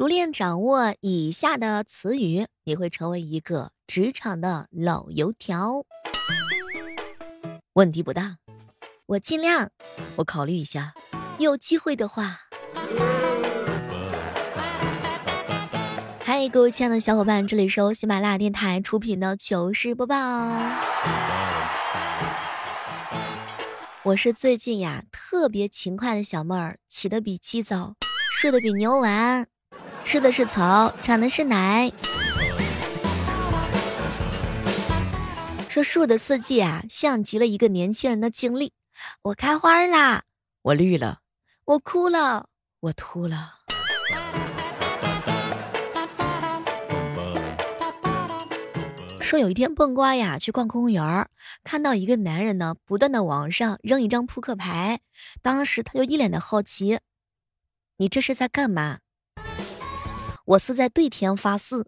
熟练掌握以下的词语，你会成为一个职场的老油条。问题不大，我尽量，我考虑一下，有机会的话。嗨，各位亲爱的小伙伴，这里是由喜马拉雅电台出品的糗事播报。我是最近呀特别勤快的小妹儿，起得比鸡早，睡得比牛晚，吃的是草，产的是奶。说树的四季啊，像极了一个年轻人的经历。我开花啦，我绿了，我哭了，我秃了。说有一天蹦瓜呀去逛公园看到一个男人呢不断的往上扔一张扑克牌，当时他就一脸的好奇，你这是在干嘛？我是在对天发誓。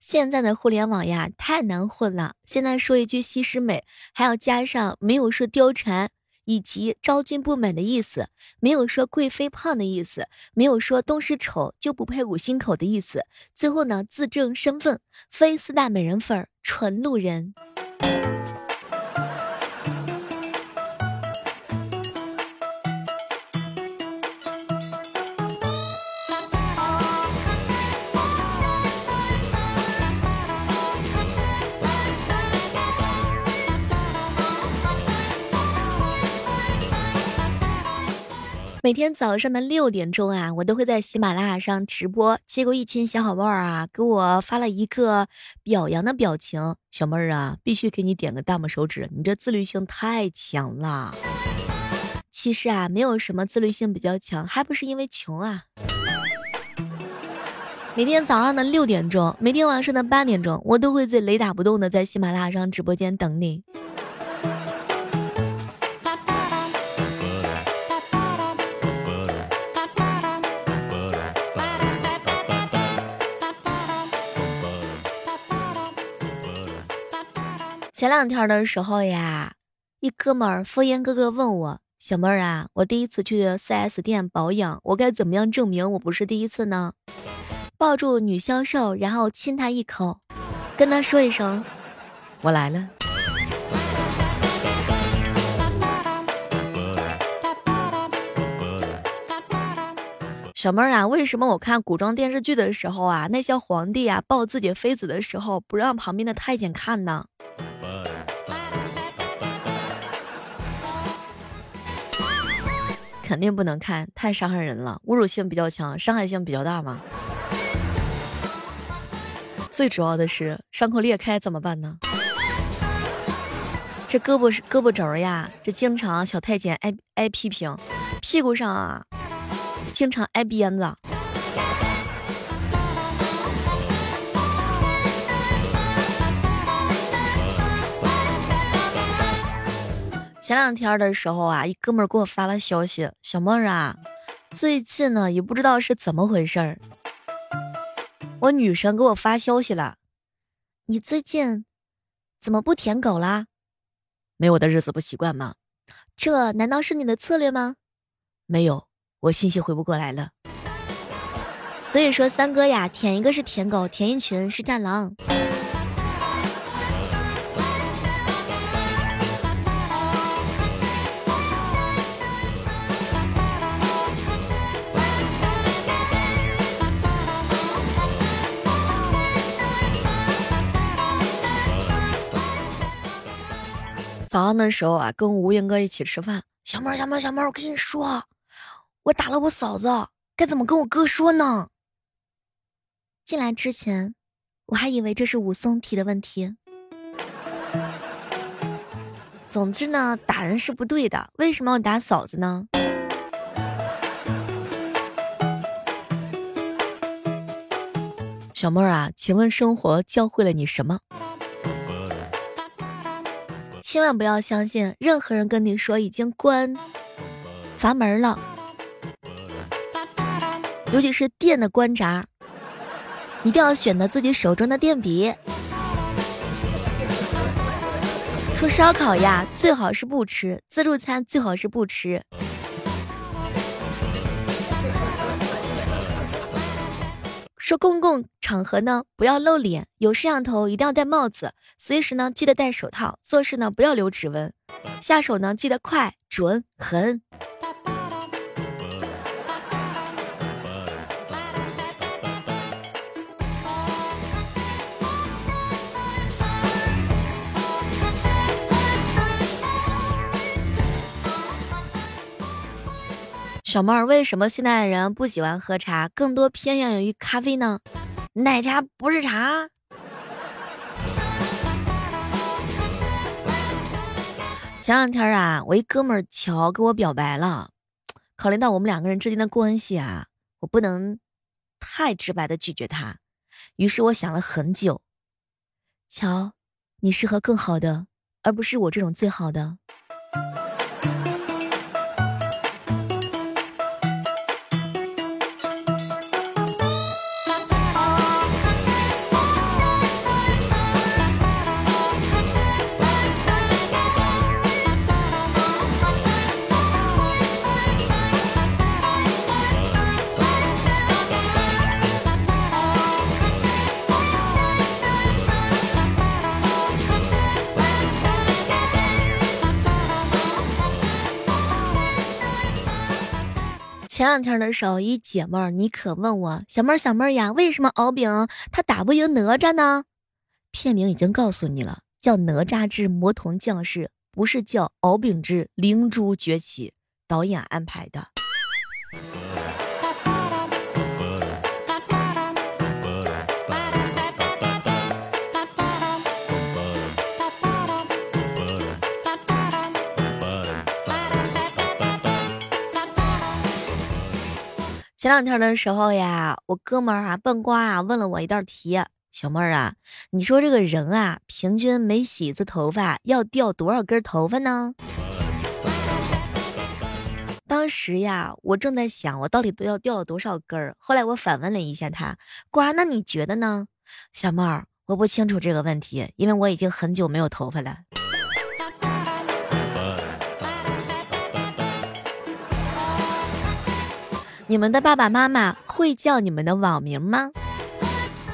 现在的互联网呀太难混了，现在说一句西施美，还要加上没有说貂蝉。以及昭君不美的意思，没有说贵妃胖的意思，没有说东施丑就不配五星口的意思。最后呢，自证身份，非四大美人粉，纯路人。每天早上的六点钟啊，我都会在喜马拉雅上直播，结果一群小伙伴啊给我发了一个表扬的表情。小妹儿啊，必须给你点个大拇手指，你这自律性太强了。其实啊，没有什么自律性比较强，还不是因为穷啊。每天早上的六点钟，每天晚上的八点钟，我都会在雷打不动的在喜马拉雅上直播间等你。前两天的时候呀，一哥们儿敷衍哥哥问我：“小妹儿啊，我第一次去 4S 店保养，我该怎么样证明我不是第一次呢？”抱住女销售，然后亲她一口，跟她说一声：“我来了。”小妹儿啊，为什么我看古装电视剧的时候啊，那些皇帝啊抱自己妃子的时候，不让旁边的太监看呢？肯定不能看，太伤害人了，侮辱性比较强，伤害性比较大嘛。最主要的是，伤口裂开怎么办呢？这胳膊是胳膊肘呀，这经常小太监挨挨批评，屁股上啊，经常挨鞭子。前两天的时候啊，一哥们儿给我发了消息，小妹儿啊，最近呢也不知道是怎么回事儿，我女神给我发消息了，你最近怎么不舔狗啦？没我的日子不习惯吗？这难道是你的策略吗？没有，我信息回不过来了。所以说三哥呀，舔一个是舔狗，舔一群是战狼。早上的时候啊，跟吴英哥一起吃饭。小妹儿，小妹儿，小妹儿，我跟你说，我打了我嫂子，该怎么跟我哥说呢？进来之前，我还以为这是武松提的问题。总之呢，打人是不对的，为什么要打嫂子呢？小妹儿啊，请问生活教会了你什么？千万不要相信任何人跟你说已经关阀门了，尤其是电的关闸，一定要选择自己手中的电笔。说烧烤呀，最好是不吃；自助餐最好是不吃。说公共场合呢，不要露脸，有摄像头一定要戴帽子，随时呢记得戴手套，做事呢不要留指纹，下手呢记得快、准、狠。小妹儿，为什么现在的人不喜欢喝茶，更多偏向于咖啡呢？奶茶不是茶。前两天啊，我一哥们儿乔给我表白了，考虑到我们两个人之间的关系啊，我不能太直白的拒绝他，于是我想了很久。乔，你适合更好的，而不是我这种最好的。前两天的时候，一姐妹儿你可问我小妹儿小妹儿呀，为什么敖丙他打不赢哪吒呢？片名已经告诉你了，叫《哪吒之魔童降世》，不是叫《敖丙之灵珠崛起》，导演安排的。前两天的时候呀，我哥们儿啊笨瓜啊问了我一道题，小妹儿啊，你说这个人啊，平均每洗一次头发要掉多少根头发呢？当时呀，我正在想我到底都要掉了多少根儿。后来我反问了一下他，瓜，那你觉得呢？小妹儿，我不清楚这个问题，因为我已经很久没有头发了。你们的爸爸妈妈会叫你们的网名吗？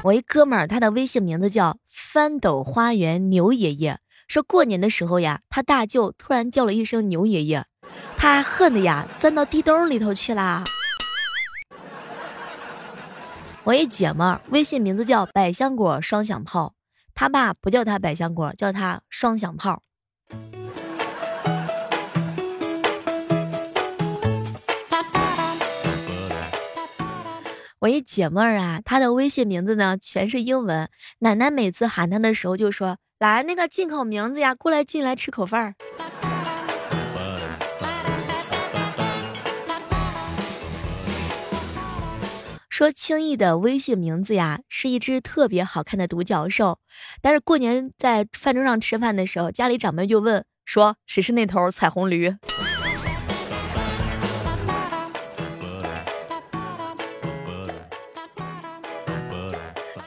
我一哥们儿，他的微信名字叫翻斗花园牛爷爷。说过年的时候呀，他大舅突然叫了一声牛爷爷，他恨的呀钻到地洞里头去啦。我一姐们儿，微信名字叫百香果双响炮，他爸不叫他百香果，叫他双响炮。我一姐妹儿啊，她的微信名字呢全是英文。奶奶每次喊她的时候就说：“来，那个进口名字呀，过来进来吃口饭。”说轻易的微信名字呀，是一只特别好看的独角兽。但是过年在饭桌上吃饭的时候，家里长辈就问说：“谁是那头彩虹驴？”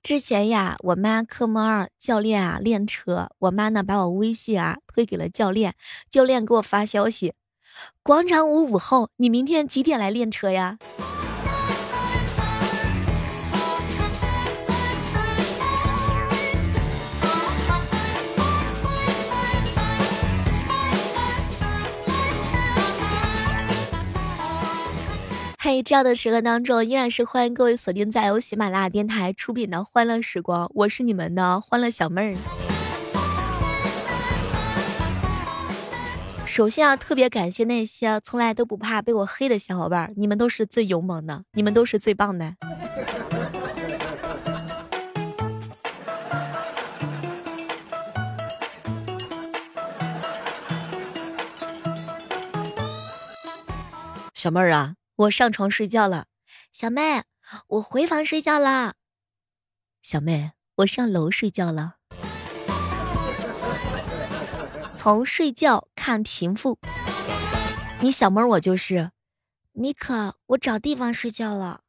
之前呀，我妈科目二教练啊练车，我妈呢把我微信啊推给了教练，教练给我发消息：广场舞午后，你明天几点来练车呀？嘿，这样的时刻当中，依然是欢迎各位锁定在由喜马拉雅电台出品的《欢乐时光》，我是你们的欢乐小妹儿。首先要特别感谢那些从来都不怕被我黑的小伙伴，你们都是最勇猛的，你们都是最棒的。小妹儿啊。我上床睡觉了，小妹，我回房睡觉了。小妹，我上楼睡觉了。从睡觉看贫富，你小妹我就是，你可我找地方睡觉了。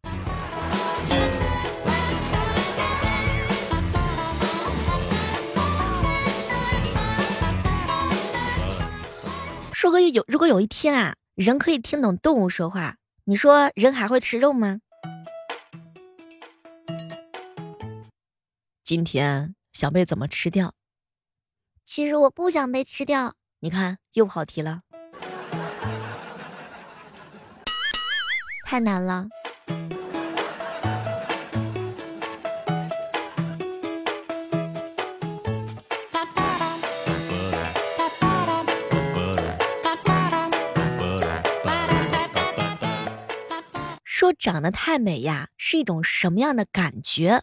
说个有，如果有一天啊，人可以听懂动物说话，你说人还会吃肉吗？今天想被怎么吃掉？其实我不想被吃掉。你看，又跑题了，太难了。说长得太美呀，是一种什么样的感觉？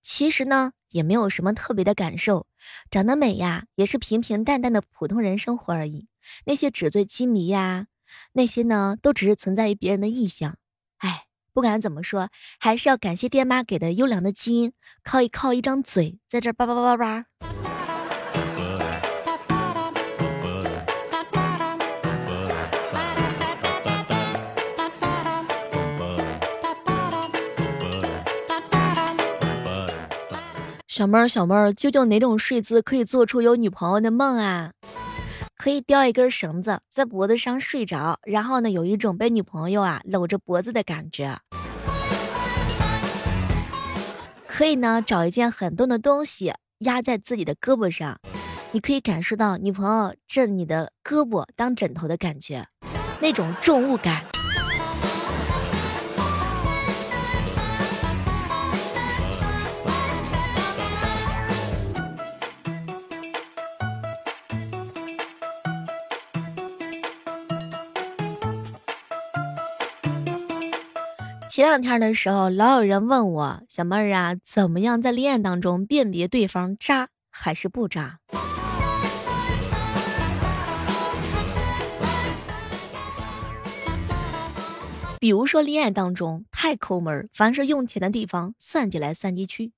其实呢，也没有什么特别的感受。长得美呀，也是平平淡淡的普通人生活而已。那些纸醉金迷呀，那些呢，都只是存在于别人的臆想。哎，不管怎么说，还是要感谢爹妈给的优良的基因，靠一靠一张嘴，在这叭叭叭叭叭。小妹儿，小妹儿，究竟哪种睡姿可以做出有女朋友的梦啊？可以吊一根绳子在脖子上睡着，然后呢，有一种被女朋友啊搂着脖子的感觉。可以呢，找一件很重的东西压在自己的胳膊上，你可以感受到女朋友枕你的胳膊当枕头的感觉，那种重物感。前两天的时候，老有人问我小妹儿啊，怎么样在恋爱当中辨别对方渣还是不渣？比如说恋爱当中太抠门，凡是用钱的地方算计来算计去。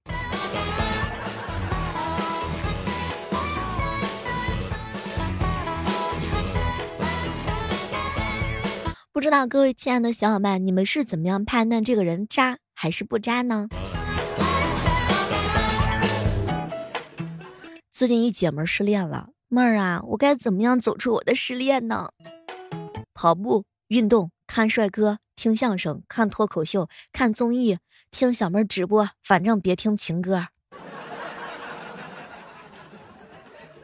不知道各位亲爱的小伙伴，你们是怎么样判断这个人渣还是不渣呢？最近一姐们失恋了，妹儿啊，我该怎么样走出我的失恋呢？跑步、运动、看帅哥、听相声、看脱口秀、看综艺、听小妹儿直播，反正别听情歌。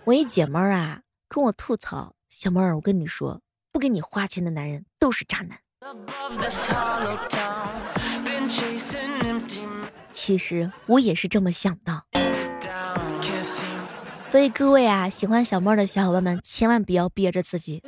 我一姐们儿啊，跟我吐槽，小妹儿，我跟你说。不给你花钱的男人都是渣男。其实我也是这么想的。所以各位啊，喜欢小妹的小伙伴们，千万不要憋着自己。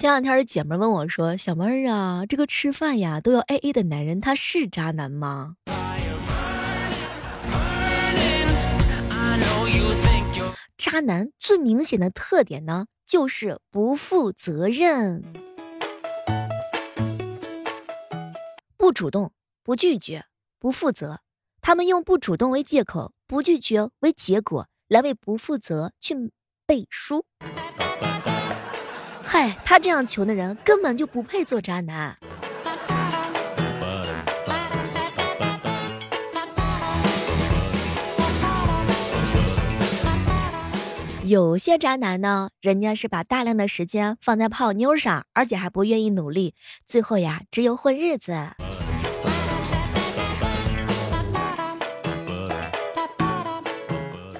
前两天姐妹问我说：“小妹儿啊，这个吃饭呀都要 A A 的男人，他是渣男吗？”渣男最明显的特点呢，就是不负责任，不主动，不拒绝，不负责。他们用不主动为借口，不拒绝为结果，来为不负责去背书。嗨，他这样穷的人根本就不配做渣男。有些渣男呢，人家是把大量的时间放在泡妞上，而且还不愿意努力，最后呀，只有混日子。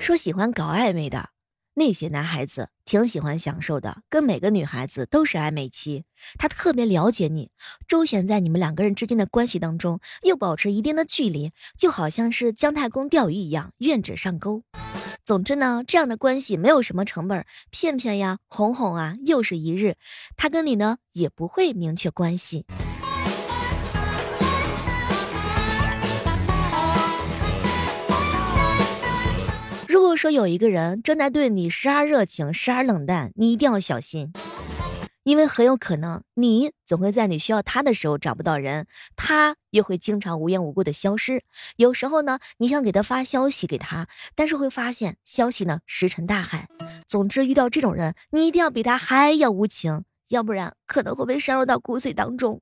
说喜欢搞暧昧的。那些男孩子挺喜欢享受的，跟每个女孩子都是暧昧期。他特别了解你，周旋在你们两个人之间的关系当中，又保持一定的距离，就好像是姜太公钓鱼一样，愿者上钩。总之呢，这样的关系没有什么成本，骗骗呀，哄哄啊，又是一日。他跟你呢也不会明确关系。如果说有一个人正在对你时而热情，时而冷淡，你一定要小心，因为很有可能你总会在你需要他的时候找不到人，他也会经常无缘无故的消失。有时候呢，你想给他发消息给他，但是会发现消息呢石沉大海。总之，遇到这种人，你一定要比他还要无情，要不然可能会被深入到骨髓当中。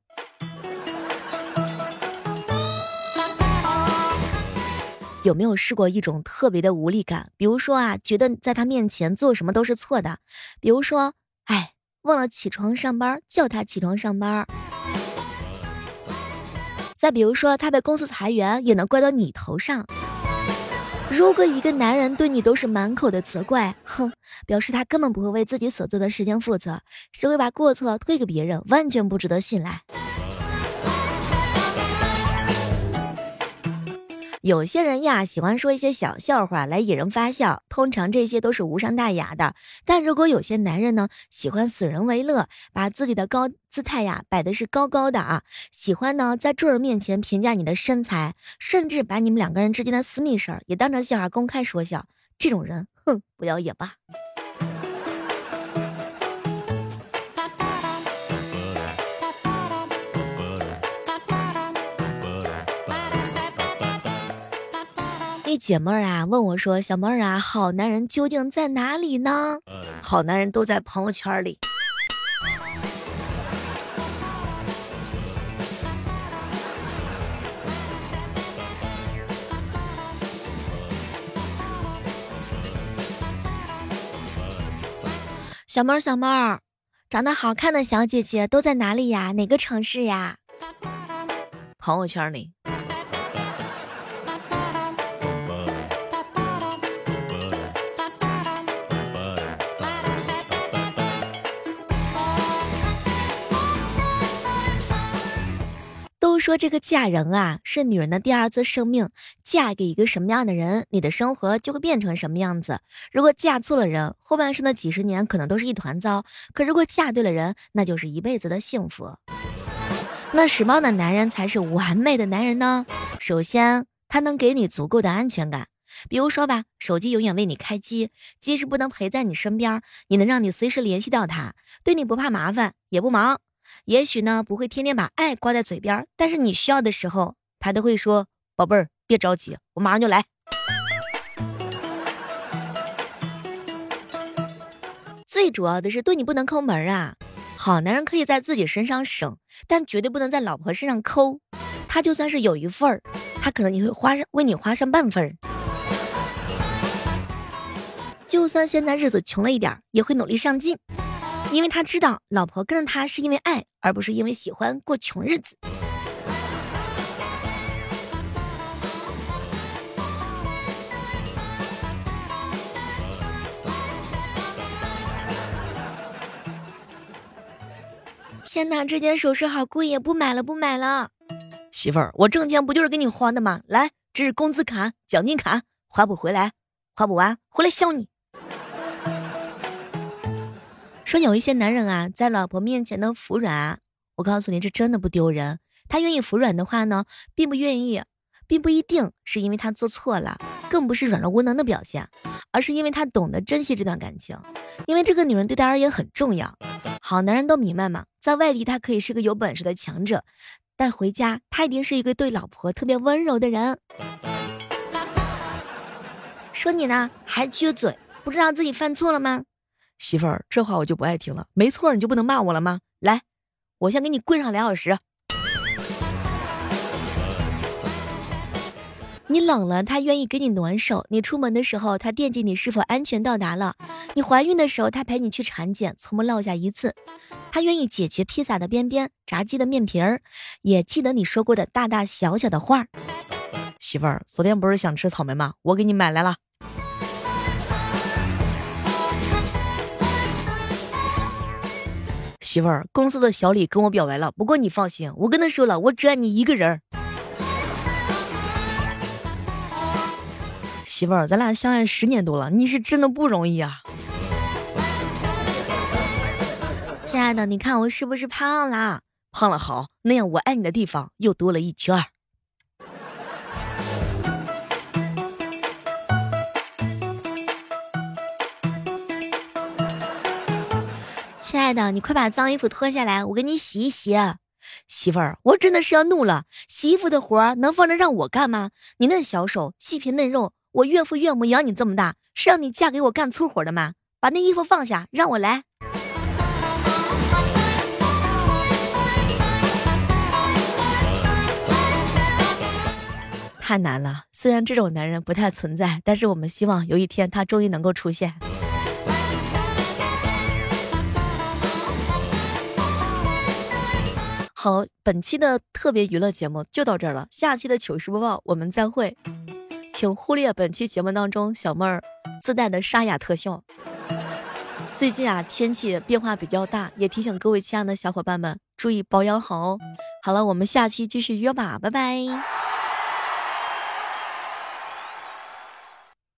有没有试过一种特别的无力感？比如说啊，觉得在他面前做什么都是错的。比如说，哎，忘了起床上班，叫他起床上班。再比如说，他被公司裁员，也能怪到你头上。如果一个男人对你都是满口的责怪，哼，表示他根本不会为自己所做的事情负责，只会把过错推给别人，完全不值得信赖。有些人呀，喜欢说一些小笑话来引人发笑，通常这些都是无伤大雅的。但如果有些男人呢，喜欢损人为乐，把自己的高姿态呀摆的是高高的啊，喜欢呢在众人面前评价你的身材，甚至把你们两个人之间的私密事儿也当成笑话公开说笑，这种人，哼，不要也罢。一姐妹儿啊问我说：“小妹儿啊，好男人究竟在哪里呢？好男人都在朋友圈里。”小妹儿，小妹儿，长得好看的小姐姐都在哪里呀？哪个城市呀？朋友圈里。说这个嫁人啊，是女人的第二次生命。嫁给一个什么样的人，你的生活就会变成什么样子。如果嫁错了人，后半生的几十年可能都是一团糟；可如果嫁对了人，那就是一辈子的幸福。那什么样的男人才是完美的男人呢？首先，他能给你足够的安全感。比如说吧，手机永远为你开机，即使不能陪在你身边，也能让你随时联系到他，对你不怕麻烦，也不忙。也许呢，不会天天把爱挂在嘴边，但是你需要的时候，他都会说：“宝贝儿，别着急，我马上就来。”最主要的是对你不能抠门啊！好男人可以在自己身上省，但绝对不能在老婆身上抠。他就算是有一份儿，他可能也会花上为你花上半份儿。就算现在日子穷了一点，也会努力上进。因为他知道老婆跟着他是因为爱，而不是因为喜欢过穷日子。天哪，这件首饰好贵呀！不买了，不买了。媳妇儿，我挣钱不就是给你花的吗？来，这是工资卡、奖金卡，花不回来，花不完，回来削你。说有一些男人啊，在老婆面前的服软，我告诉你，这真的不丢人。他愿意服软的话呢，并不愿意，并不一定是因为他做错了，更不是软弱无能的表现，而是因为他懂得珍惜这段感情，因为这个女人对他而言很重要。好男人都明白嘛，在外地他可以是个有本事的强者，但回家他一定是一个对老婆特别温柔的人。说你呢，还撅嘴，不知道自己犯错了吗？媳妇儿，这话我就不爱听了。没错，你就不能骂我了吗？来，我先给你跪上两小时。你冷了，他愿意给你暖手；你出门的时候，他惦记你是否安全到达了；你怀孕的时候，他陪你去产检，从不落下一次。他愿意解决披萨的边边、炸鸡的面皮儿，也记得你说过的大大小小的话。媳妇儿，昨天不是想吃草莓吗？我给你买来了。媳妇儿，公司的小李跟我表白了，不过你放心，我跟他说了，我只爱你一个人。媳妇儿，咱俩相爱十年多了，你是真的不容易啊。亲爱的，你看我是不是胖了？胖了好，那样我爱你的地方又多了一圈。亲爱的，你快把脏衣服脱下来，我给你洗一洗。媳妇儿，我真的是要怒了，洗衣服的活能放着让我干吗？你那小手细皮嫩肉，我岳父岳母养你这么大，是让你嫁给我干粗活的吗？把那衣服放下，让我来。太难了，虽然这种男人不太存在，但是我们希望有一天他终于能够出现。好，本期的特别娱乐节目就到这儿了，下期的糗事播报我们再会，请忽略本期节目当中小妹儿自带的沙哑特效。最近啊，天气变化比较大，也提醒各位亲爱的小伙伴们注意保养好哦。好了，我们下期继续约吧，拜拜。